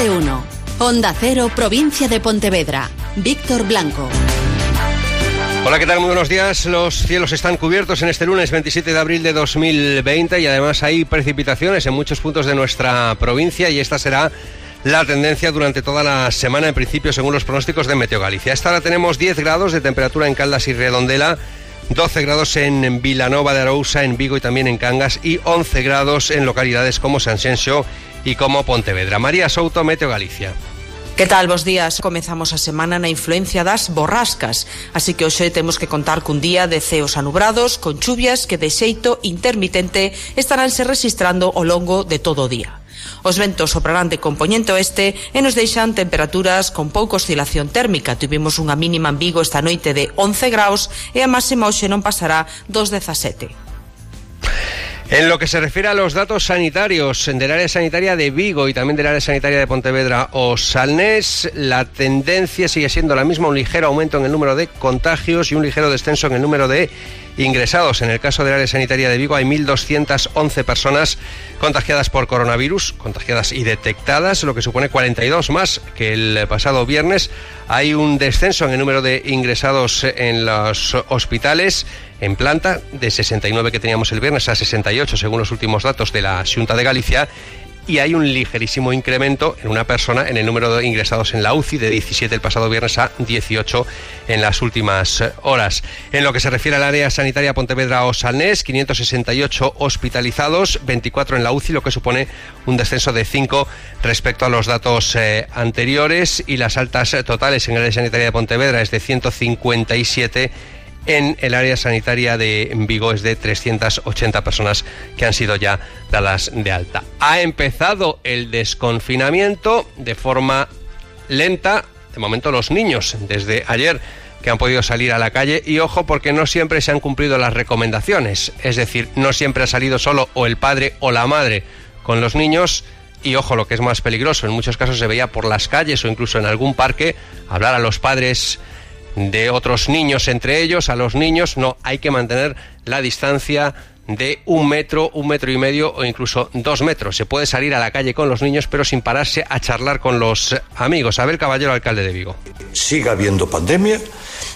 de. Onda Cero, provincia de Pontevedra. Víctor Blanco. Hola, ¿qué tal? Muy buenos días. Los cielos están cubiertos en este lunes 27 de abril de 2020 y además hay precipitaciones en muchos puntos de nuestra provincia y esta será la tendencia durante toda la semana, en principio, según los pronósticos de Meteo Galicia. Esta hora tenemos 10 grados de temperatura en Caldas y Redondela. 12 grados en Vilanova de Arousa, en Vigo y también en Cangas y 11 grados en localidades como San e como Pontevedra. María Souto, Meteo Galicia. Que tal, bos días? Comezamos a semana na influencia das borrascas, así que hoxe temos que contar cun día de ceos anubrados, con chuvias que de xeito intermitente estaránse registrando ao longo de todo o día. Os ventos soprarán de compoñente oeste e nos deixan temperaturas con pouca oscilación térmica. Tivemos unha mínima en Vigo esta noite de 11 graus e a máxima hoxe non pasará dos 17. En lo que se refiere a los datos sanitarios del área sanitaria de Vigo y también del área sanitaria de Pontevedra o Salnés, la tendencia sigue siendo la misma, un ligero aumento en el número de contagios y un ligero descenso en el número de ingresados. En el caso del área sanitaria de Vigo hay 1.211 personas contagiadas por coronavirus, contagiadas y detectadas, lo que supone 42 más que el pasado viernes. Hay un descenso en el número de ingresados en los hospitales en planta, de 69 que teníamos el viernes a 68 según los últimos datos de la Junta de Galicia y hay un ligerísimo incremento en una persona en el número de ingresados en la UCI de 17 el pasado viernes a 18 en las últimas horas. En lo que se refiere al área sanitaria Pontevedra o Salnés, 568 hospitalizados, 24 en la UCI, lo que supone un descenso de 5 respecto a los datos eh, anteriores y las altas totales en el área sanitaria de Pontevedra es de 157 en el área sanitaria de Vigo es de 380 personas que han sido ya dadas de alta. Ha empezado el desconfinamiento de forma lenta, de momento los niños, desde ayer que han podido salir a la calle y ojo porque no siempre se han cumplido las recomendaciones, es decir, no siempre ha salido solo o el padre o la madre con los niños y ojo lo que es más peligroso, en muchos casos se veía por las calles o incluso en algún parque hablar a los padres de otros niños entre ellos, a los niños no, hay que mantener la distancia de un metro, un metro y medio o incluso dos metros. Se puede salir a la calle con los niños, pero sin pararse a charlar con los amigos. Abel Caballero, alcalde de Vigo. Siga habiendo pandemia,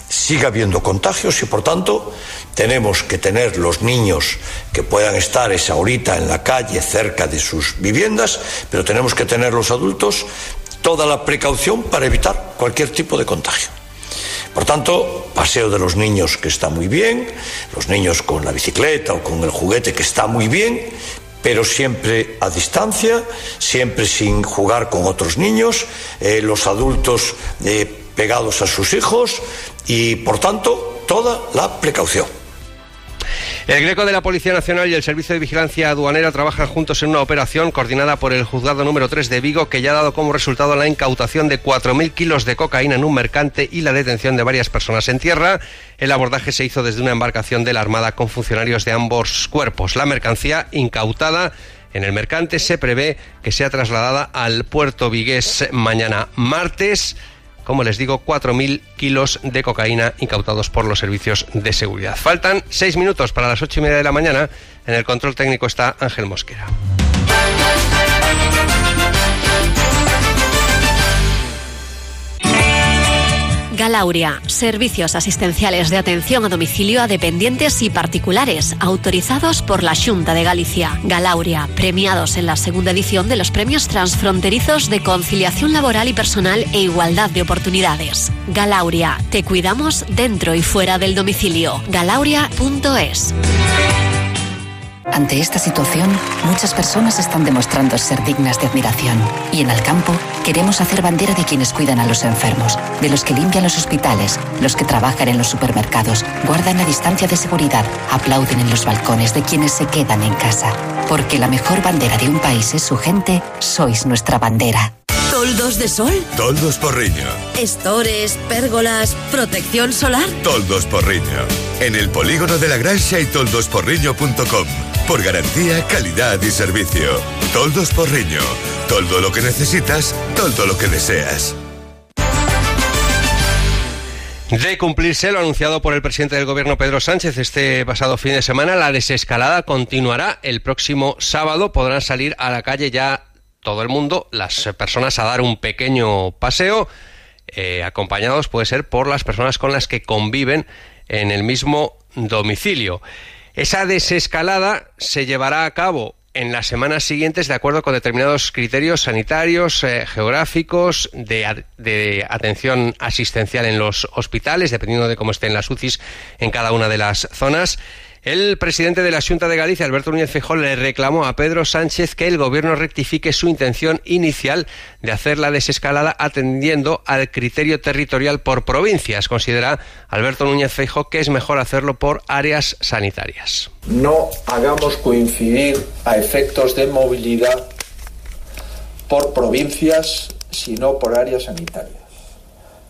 siga habiendo contagios y por tanto tenemos que tener los niños que puedan estar esa horita en la calle cerca de sus viviendas, pero tenemos que tener los adultos toda la precaución para evitar cualquier tipo de contagio. Por tanto, paseo de los niños que está muy bien, los niños con la bicicleta o con el juguete que está muy bien, pero siempre a distancia, siempre sin jugar con otros niños, eh, los adultos eh, pegados a sus hijos y, por tanto, toda la precaución. El Greco de la Policía Nacional y el Servicio de Vigilancia Aduanera trabajan juntos en una operación coordinada por el Juzgado número 3 de Vigo que ya ha dado como resultado la incautación de 4.000 kilos de cocaína en un mercante y la detención de varias personas en tierra. El abordaje se hizo desde una embarcación de la Armada con funcionarios de ambos cuerpos. La mercancía incautada en el mercante se prevé que sea trasladada al puerto vigués mañana martes como les digo, 4.000 kilos de cocaína incautados por los servicios de seguridad. Faltan seis minutos para las ocho y media de la mañana. En el control técnico está Ángel Mosquera. Galauria, servicios asistenciales de atención a domicilio a dependientes y particulares, autorizados por la Junta de Galicia. Galauria, premiados en la segunda edición de los premios transfronterizos de conciliación laboral y personal e igualdad de oportunidades. Galauria, te cuidamos dentro y fuera del domicilio. Galauria.es. Ante esta situación, muchas personas están demostrando ser dignas de admiración. Y en Alcampo queremos hacer bandera de quienes cuidan a los enfermos, de los que limpian los hospitales, los que trabajan en los supermercados, guardan la distancia de seguridad, aplauden en los balcones de quienes se quedan en casa. Porque la mejor bandera de un país es su gente, sois nuestra bandera. ¿Toldos de sol? Toldos Porriño. Estores, pérgolas, protección solar. Toldos Porriño. En el polígono de la Granja y toldosporriño.com. Por garantía, calidad y servicio. Toldos Porriño. Todo lo que necesitas, todo lo que deseas. De cumplirse lo anunciado por el presidente del gobierno Pedro Sánchez este pasado fin de semana, la desescalada continuará el próximo sábado. Podrán salir a la calle ya todo el mundo, las personas a dar un pequeño paseo, eh, acompañados puede ser por las personas con las que conviven en el mismo domicilio. Esa desescalada se llevará a cabo en las semanas siguientes de acuerdo con determinados criterios sanitarios, eh, geográficos, de, de, atención asistencial en los hospitales, dependiendo de cómo estén las UCIs en cada una de las zonas. El presidente de la Junta de Galicia, Alberto Núñez Feijóo, le reclamó a Pedro Sánchez que el gobierno rectifique su intención inicial de hacer la desescalada atendiendo al criterio territorial por provincias. Considera Alberto Núñez Feijóo que es mejor hacerlo por áreas sanitarias. No hagamos coincidir a efectos de movilidad por provincias, sino por áreas sanitarias.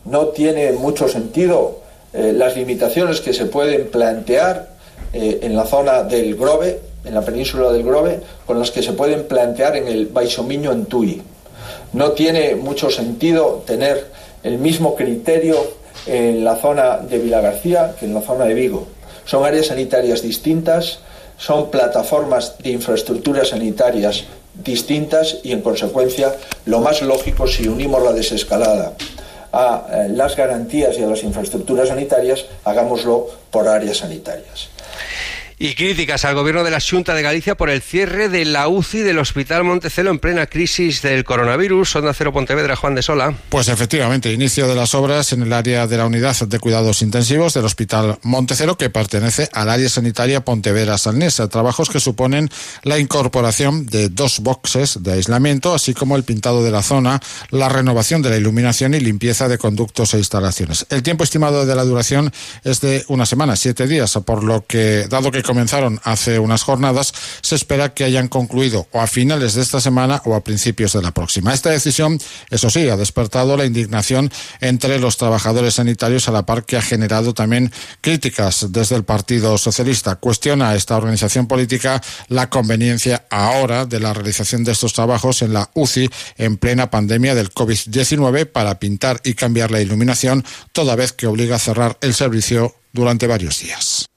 No tiene mucho sentido eh, las limitaciones que se pueden plantear eh, en la zona del Grove, en la península del Grove, con las que se pueden plantear en el Baixomiño en Tui. No tiene mucho sentido tener el mismo criterio en la zona de Vilagarcía que en la zona de Vigo. Son áreas sanitarias distintas, son plataformas de infraestructuras sanitarias distintas y en consecuencia lo más lógico si unimos la desescalada a eh, las garantías y a las infraestructuras sanitarias, hagámoslo por áreas sanitarias. Y críticas al gobierno de la Junta de Galicia por el cierre de la UCI del Hospital Montecelo en plena crisis del coronavirus. Onda Cero Pontevedra, Juan de Sola. Pues efectivamente, inicio de las obras en el área de la unidad de cuidados intensivos del Hospital Montecelo, que pertenece al área sanitaria Pontevedra Salnesa. Trabajos que suponen la incorporación de dos boxes de aislamiento, así como el pintado de la zona, la renovación de la iluminación y limpieza de conductos e instalaciones. El tiempo estimado de la duración es de una semana, siete días, por lo que, dado que comenzaron hace unas jornadas, se espera que hayan concluido o a finales de esta semana o a principios de la próxima. Esta decisión, eso sí, ha despertado la indignación entre los trabajadores sanitarios a la par que ha generado también críticas desde el Partido Socialista. Cuestiona esta organización política la conveniencia ahora de la realización de estos trabajos en la UCI en plena pandemia del COVID-19 para pintar y cambiar la iluminación, toda vez que obliga a cerrar el servicio durante varios días.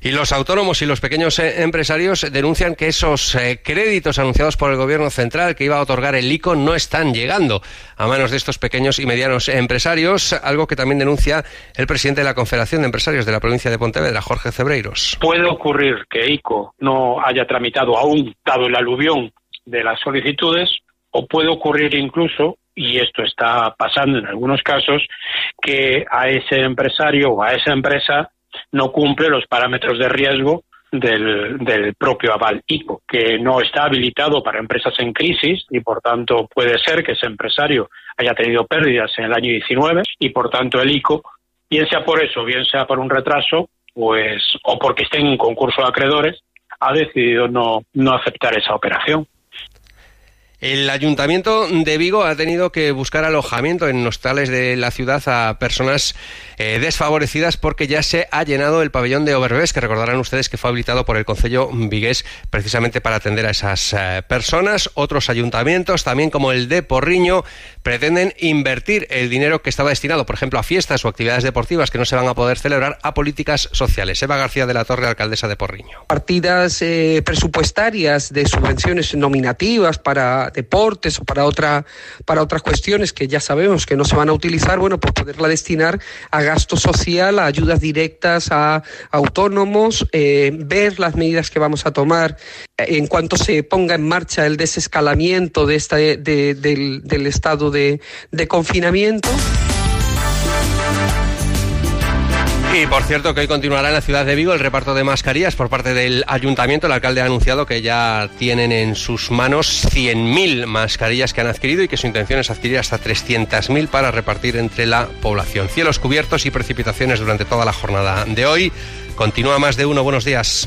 Y los autónomos y los pequeños eh, empresarios denuncian que esos eh, créditos anunciados por el Gobierno central que iba a otorgar el ICO no están llegando a manos de estos pequeños y medianos empresarios, algo que también denuncia el presidente de la Confederación de Empresarios de la provincia de Pontevedra, Jorge Cebreiros. Puede ocurrir que ICO no haya tramitado aún, dado el aluvión de las solicitudes, o puede ocurrir incluso y esto está pasando en algunos casos, que a ese empresario o a esa empresa no cumple los parámetros de riesgo del, propio aval ICO, que no está habilitado para empresas en crisis y por tanto puede ser que ese empresario haya tenido pérdidas en el año 19 y por tanto el ICO, bien sea por eso, bien sea por un retraso, pues o porque esté en un concurso de acreedores, ha decidido no, no aceptar esa operación. El ayuntamiento de Vigo ha tenido que buscar alojamiento en hostales de la ciudad a personas eh, desfavorecidas porque ya se ha llenado el pabellón de Overbés, que recordarán ustedes que fue habilitado por el Concello Vigués precisamente para atender a esas eh, personas. Otros ayuntamientos, también como el de Porriño, pretenden invertir el dinero que estaba destinado, por ejemplo, a fiestas o actividades deportivas que no se van a poder celebrar, a políticas sociales. Eva García de la Torre, alcaldesa de Porriño. Partidas eh, presupuestarias de subvenciones nominativas para deportes o para otra para otras cuestiones que ya sabemos que no se van a utilizar, bueno, pues poderla destinar a gasto social, a ayudas directas a autónomos, eh, ver las medidas que vamos a tomar en cuanto se ponga en marcha el desescalamiento de esta, de, del, del estado de, de confinamiento. Y por cierto que hoy continuará en la ciudad de Vigo el reparto de mascarillas por parte del ayuntamiento. El alcalde ha anunciado que ya tienen en sus manos 100.000 mascarillas que han adquirido y que su intención es adquirir hasta 300.000 para repartir entre la población. Cielos cubiertos y precipitaciones durante toda la jornada de hoy. Continúa más de uno. Buenos días.